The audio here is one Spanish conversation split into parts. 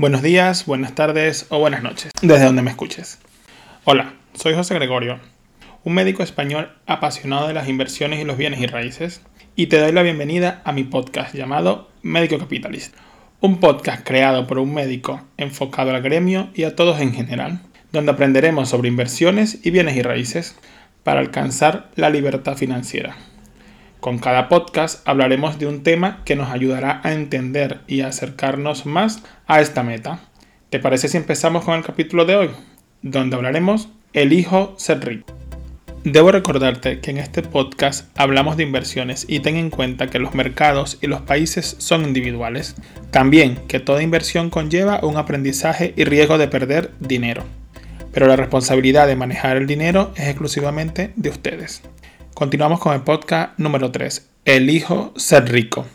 Buenos días, buenas tardes o buenas noches, desde donde me escuches. Hola, soy José Gregorio, un médico español apasionado de las inversiones y los bienes y raíces, y te doy la bienvenida a mi podcast llamado Médico Capitalista, un podcast creado por un médico enfocado al gremio y a todos en general, donde aprenderemos sobre inversiones y bienes y raíces para alcanzar la libertad financiera. Con cada podcast hablaremos de un tema que nos ayudará a entender y acercarnos más a esta meta. ¿Te parece si empezamos con el capítulo de hoy? Donde hablaremos Elijo ser rico. Debo recordarte que en este podcast hablamos de inversiones y ten en cuenta que los mercados y los países son individuales. También que toda inversión conlleva un aprendizaje y riesgo de perder dinero. Pero la responsabilidad de manejar el dinero es exclusivamente de ustedes. Continuamos con el podcast número 3. Elijo ser rico.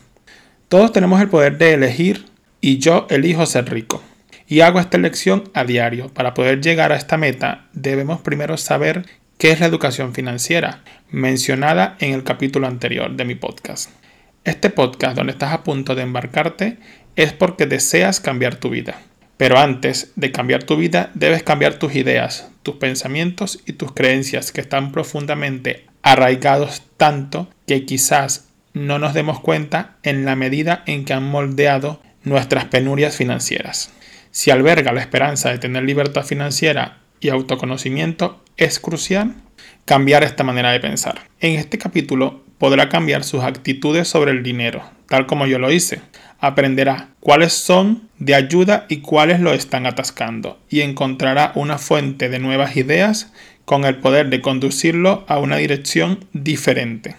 Todos tenemos el poder de elegir y yo elijo ser rico. Y hago esta elección a diario. Para poder llegar a esta meta debemos primero saber qué es la educación financiera, mencionada en el capítulo anterior de mi podcast. Este podcast donde estás a punto de embarcarte es porque deseas cambiar tu vida. Pero antes de cambiar tu vida, debes cambiar tus ideas, tus pensamientos y tus creencias que están profundamente arraigados tanto que quizás no nos demos cuenta en la medida en que han moldeado nuestras penurias financieras. Si alberga la esperanza de tener libertad financiera y autoconocimiento, es crucial cambiar esta manera de pensar. En este capítulo podrá cambiar sus actitudes sobre el dinero, tal como yo lo hice. Aprenderá cuáles son de ayuda y cuáles lo están atascando y encontrará una fuente de nuevas ideas con el poder de conducirlo a una dirección diferente,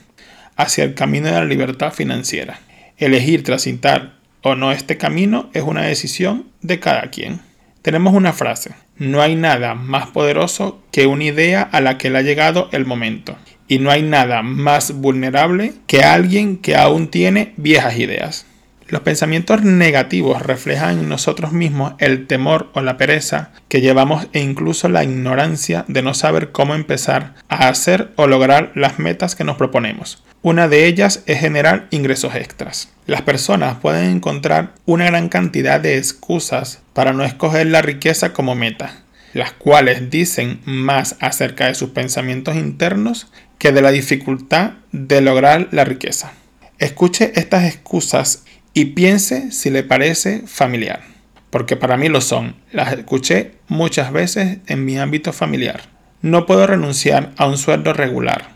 hacia el camino de la libertad financiera. Elegir transitar o no este camino es una decisión de cada quien. Tenemos una frase, no hay nada más poderoso que una idea a la que le ha llegado el momento, y no hay nada más vulnerable que alguien que aún tiene viejas ideas. Los pensamientos negativos reflejan en nosotros mismos el temor o la pereza que llevamos e incluso la ignorancia de no saber cómo empezar a hacer o lograr las metas que nos proponemos. Una de ellas es generar ingresos extras. Las personas pueden encontrar una gran cantidad de excusas para no escoger la riqueza como meta, las cuales dicen más acerca de sus pensamientos internos que de la dificultad de lograr la riqueza. Escuche estas excusas y piense si le parece familiar, porque para mí lo son. Las escuché muchas veces en mi ámbito familiar. No puedo renunciar a un sueldo regular.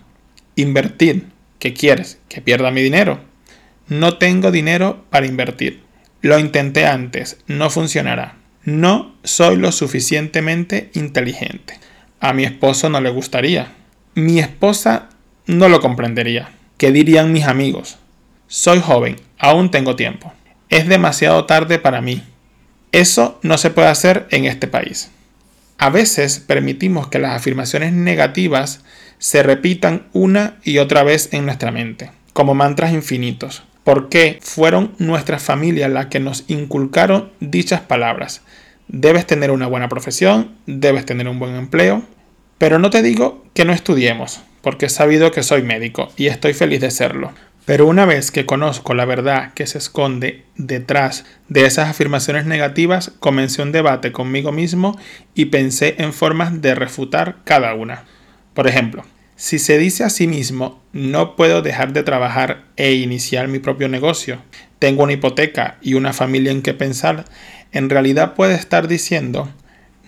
Invertir. ¿Qué quieres? ¿Que pierda mi dinero? No tengo dinero para invertir. Lo intenté antes, no funcionará. No soy lo suficientemente inteligente. A mi esposo no le gustaría. Mi esposa no lo comprendería. ¿Qué dirían mis amigos? Soy joven, aún tengo tiempo. Es demasiado tarde para mí. Eso no se puede hacer en este país. A veces permitimos que las afirmaciones negativas se repitan una y otra vez en nuestra mente, como mantras infinitos, porque fueron nuestras familias las que nos inculcaron dichas palabras. Debes tener una buena profesión, debes tener un buen empleo, pero no te digo que no estudiemos, porque he sabido que soy médico y estoy feliz de serlo. Pero una vez que conozco la verdad que se esconde detrás de esas afirmaciones negativas, comencé un debate conmigo mismo y pensé en formas de refutar cada una. Por ejemplo, si se dice a sí mismo, no puedo dejar de trabajar e iniciar mi propio negocio, tengo una hipoteca y una familia en que pensar, en realidad puede estar diciendo,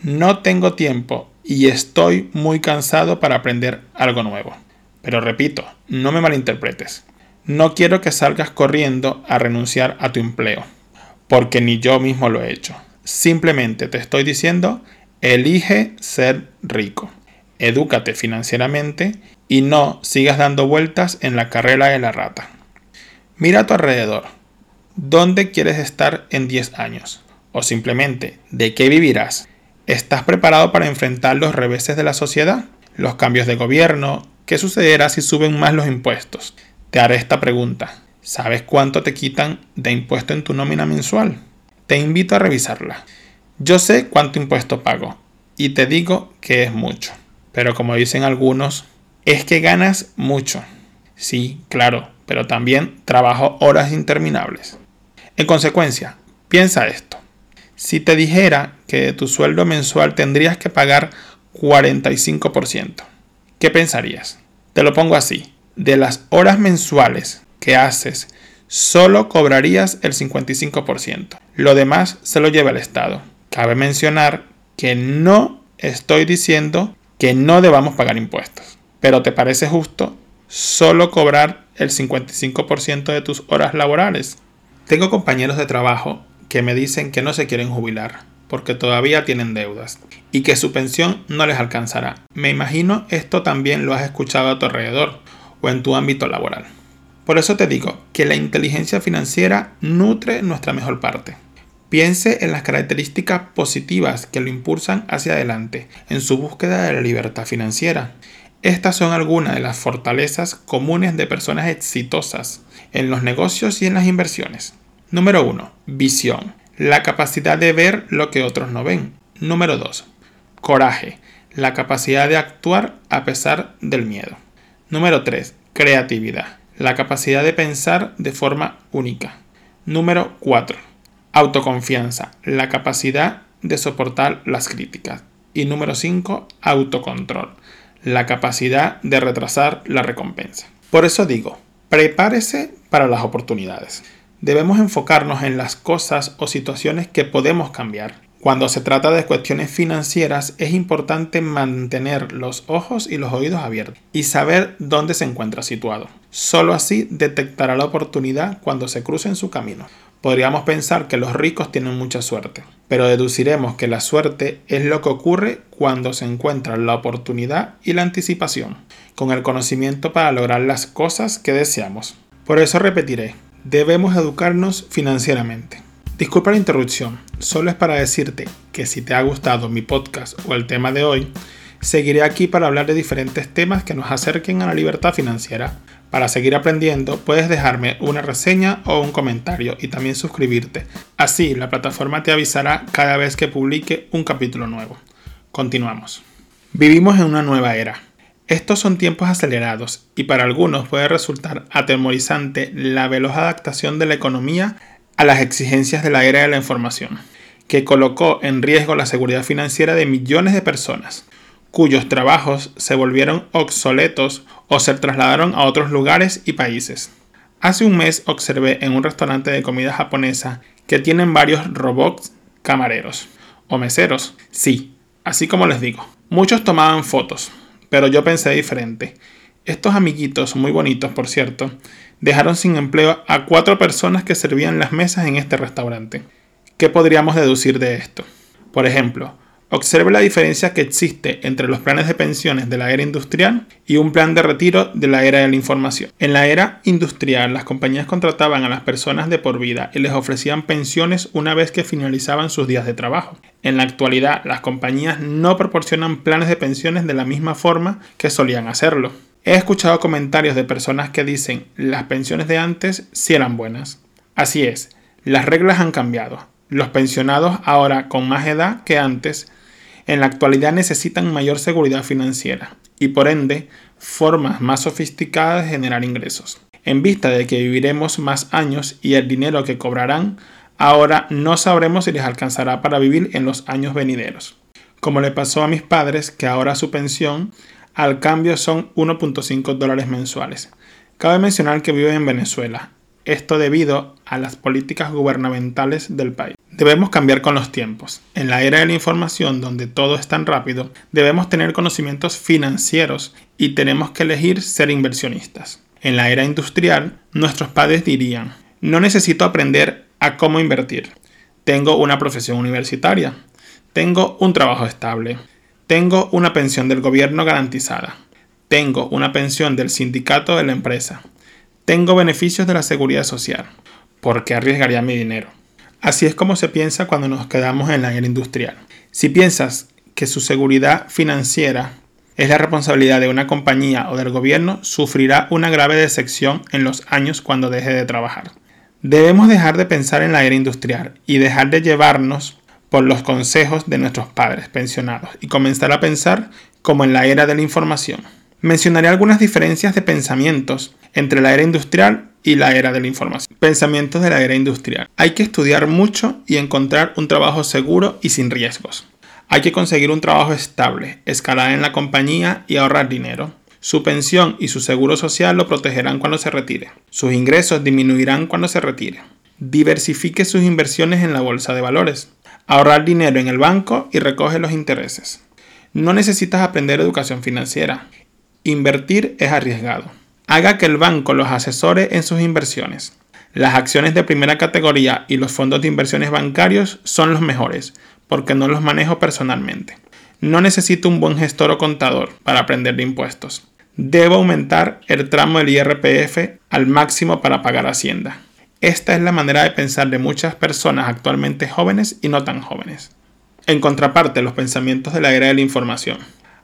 no tengo tiempo y estoy muy cansado para aprender algo nuevo. Pero repito, no me malinterpretes. No quiero que salgas corriendo a renunciar a tu empleo, porque ni yo mismo lo he hecho. Simplemente te estoy diciendo, elige ser rico. Edúcate financieramente y no sigas dando vueltas en la carrera de la rata. Mira a tu alrededor. ¿Dónde quieres estar en 10 años? O simplemente, ¿de qué vivirás? ¿Estás preparado para enfrentar los reveses de la sociedad? Los cambios de gobierno, ¿qué sucederá si suben más los impuestos? Te haré esta pregunta. ¿Sabes cuánto te quitan de impuesto en tu nómina mensual? Te invito a revisarla. Yo sé cuánto impuesto pago y te digo que es mucho. Pero como dicen algunos, es que ganas mucho. Sí, claro, pero también trabajo horas interminables. En consecuencia, piensa esto. Si te dijera que de tu sueldo mensual tendrías que pagar 45%, ¿qué pensarías? Te lo pongo así. De las horas mensuales que haces, solo cobrarías el 55%. Lo demás se lo lleva el Estado. Cabe mencionar que no estoy diciendo que no debamos pagar impuestos. Pero ¿te parece justo solo cobrar el 55% de tus horas laborales? Tengo compañeros de trabajo que me dicen que no se quieren jubilar porque todavía tienen deudas y que su pensión no les alcanzará. Me imagino esto también lo has escuchado a tu alrededor o en tu ámbito laboral. Por eso te digo que la inteligencia financiera nutre nuestra mejor parte. Piense en las características positivas que lo impulsan hacia adelante en su búsqueda de la libertad financiera. Estas son algunas de las fortalezas comunes de personas exitosas en los negocios y en las inversiones. Número 1. Visión. La capacidad de ver lo que otros no ven. Número 2. Coraje. La capacidad de actuar a pesar del miedo. Número 3. Creatividad. La capacidad de pensar de forma única. Número 4 Autoconfianza, la capacidad de soportar las críticas. Y número 5, autocontrol, la capacidad de retrasar la recompensa. Por eso digo, prepárese para las oportunidades. Debemos enfocarnos en las cosas o situaciones que podemos cambiar. Cuando se trata de cuestiones financieras es importante mantener los ojos y los oídos abiertos y saber dónde se encuentra situado. Solo así detectará la oportunidad cuando se cruce en su camino. Podríamos pensar que los ricos tienen mucha suerte, pero deduciremos que la suerte es lo que ocurre cuando se encuentra la oportunidad y la anticipación, con el conocimiento para lograr las cosas que deseamos. Por eso repetiré, debemos educarnos financieramente. Disculpa la interrupción, solo es para decirte que si te ha gustado mi podcast o el tema de hoy, seguiré aquí para hablar de diferentes temas que nos acerquen a la libertad financiera para seguir aprendiendo, puedes dejarme una reseña o un comentario y también suscribirte. Así, la plataforma te avisará cada vez que publique un capítulo nuevo. Continuamos. Vivimos en una nueva era. Estos son tiempos acelerados y para algunos puede resultar atemorizante la veloz adaptación de la economía a las exigencias de la era de la información, que colocó en riesgo la seguridad financiera de millones de personas cuyos trabajos se volvieron obsoletos o se trasladaron a otros lugares y países. Hace un mes observé en un restaurante de comida japonesa que tienen varios robots camareros o meseros. Sí, así como les digo. Muchos tomaban fotos, pero yo pensé diferente. Estos amiguitos, muy bonitos por cierto, dejaron sin empleo a cuatro personas que servían las mesas en este restaurante. ¿Qué podríamos deducir de esto? Por ejemplo, Observe la diferencia que existe entre los planes de pensiones de la era industrial y un plan de retiro de la era de la información. En la era industrial, las compañías contrataban a las personas de por vida y les ofrecían pensiones una vez que finalizaban sus días de trabajo. En la actualidad, las compañías no proporcionan planes de pensiones de la misma forma que solían hacerlo. He escuchado comentarios de personas que dicen las pensiones de antes sí eran buenas. Así es, las reglas han cambiado. Los pensionados ahora con más edad que antes en la actualidad necesitan mayor seguridad financiera y por ende formas más sofisticadas de generar ingresos. En vista de que viviremos más años y el dinero que cobrarán, ahora no sabremos si les alcanzará para vivir en los años venideros. Como le pasó a mis padres, que ahora su pensión al cambio son 1.5 dólares mensuales. Cabe mencionar que viven en Venezuela, esto debido a las políticas gubernamentales del país. Debemos cambiar con los tiempos. En la era de la información donde todo es tan rápido, debemos tener conocimientos financieros y tenemos que elegir ser inversionistas. En la era industrial, nuestros padres dirían, no necesito aprender a cómo invertir. Tengo una profesión universitaria. Tengo un trabajo estable. Tengo una pensión del gobierno garantizada. Tengo una pensión del sindicato de la empresa. Tengo beneficios de la seguridad social. ¿Por qué arriesgaría mi dinero? Así es como se piensa cuando nos quedamos en la era industrial. Si piensas que su seguridad financiera es la responsabilidad de una compañía o del gobierno, sufrirá una grave decepción en los años cuando deje de trabajar. Debemos dejar de pensar en la era industrial y dejar de llevarnos por los consejos de nuestros padres pensionados y comenzar a pensar como en la era de la información. Mencionaré algunas diferencias de pensamientos entre la era industrial y la era de la información. Pensamientos de la era industrial. Hay que estudiar mucho y encontrar un trabajo seguro y sin riesgos. Hay que conseguir un trabajo estable, escalar en la compañía y ahorrar dinero. Su pensión y su seguro social lo protegerán cuando se retire. Sus ingresos disminuirán cuando se retire. Diversifique sus inversiones en la bolsa de valores. Ahorrar dinero en el banco y recoge los intereses. No necesitas aprender educación financiera. Invertir es arriesgado. Haga que el banco los asesore en sus inversiones. Las acciones de primera categoría y los fondos de inversiones bancarios son los mejores, porque no los manejo personalmente. No necesito un buen gestor o contador para aprender de impuestos. Debo aumentar el tramo del IRPF al máximo para pagar Hacienda. Esta es la manera de pensar de muchas personas actualmente jóvenes y no tan jóvenes. En contraparte, los pensamientos de la era de la información.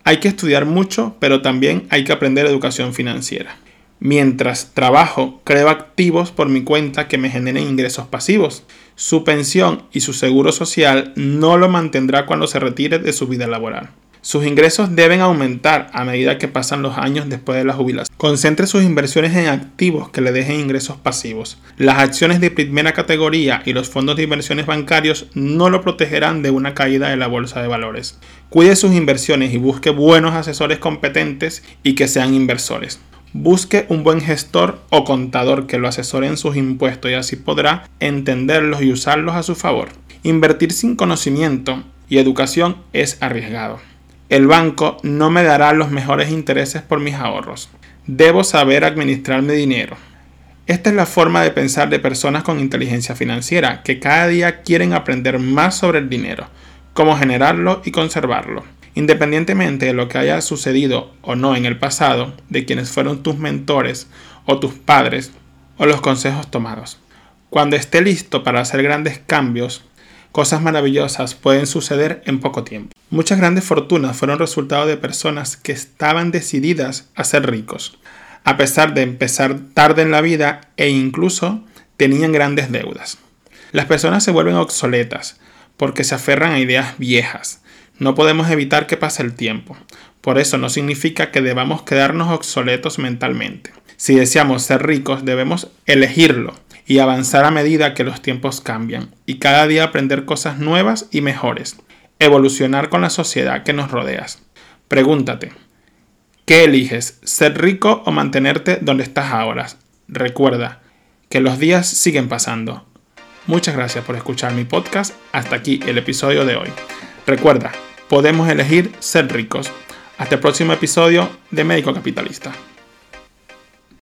Hay que estudiar mucho, pero también hay que aprender educación financiera. Mientras trabajo, creo activos por mi cuenta que me generen ingresos pasivos. Su pensión y su seguro social no lo mantendrá cuando se retire de su vida laboral. Sus ingresos deben aumentar a medida que pasan los años después de la jubilación. Concentre sus inversiones en activos que le dejen ingresos pasivos. Las acciones de primera categoría y los fondos de inversiones bancarios no lo protegerán de una caída de la bolsa de valores. Cuide sus inversiones y busque buenos asesores competentes y que sean inversores. Busque un buen gestor o contador que lo asesore en sus impuestos y así podrá entenderlos y usarlos a su favor. Invertir sin conocimiento y educación es arriesgado. El banco no me dará los mejores intereses por mis ahorros. Debo saber administrar mi dinero. Esta es la forma de pensar de personas con inteligencia financiera que cada día quieren aprender más sobre el dinero, cómo generarlo y conservarlo independientemente de lo que haya sucedido o no en el pasado, de quienes fueron tus mentores o tus padres o los consejos tomados. Cuando esté listo para hacer grandes cambios, cosas maravillosas pueden suceder en poco tiempo. Muchas grandes fortunas fueron resultado de personas que estaban decididas a ser ricos, a pesar de empezar tarde en la vida e incluso tenían grandes deudas. Las personas se vuelven obsoletas porque se aferran a ideas viejas, no podemos evitar que pase el tiempo. Por eso no significa que debamos quedarnos obsoletos mentalmente. Si deseamos ser ricos, debemos elegirlo y avanzar a medida que los tiempos cambian y cada día aprender cosas nuevas y mejores. Evolucionar con la sociedad que nos rodeas. Pregúntate, ¿qué eliges? ¿Ser rico o mantenerte donde estás ahora? Recuerda que los días siguen pasando. Muchas gracias por escuchar mi podcast. Hasta aquí el episodio de hoy. Recuerda, podemos elegir ser ricos. Hasta el próximo episodio de Médico Capitalista.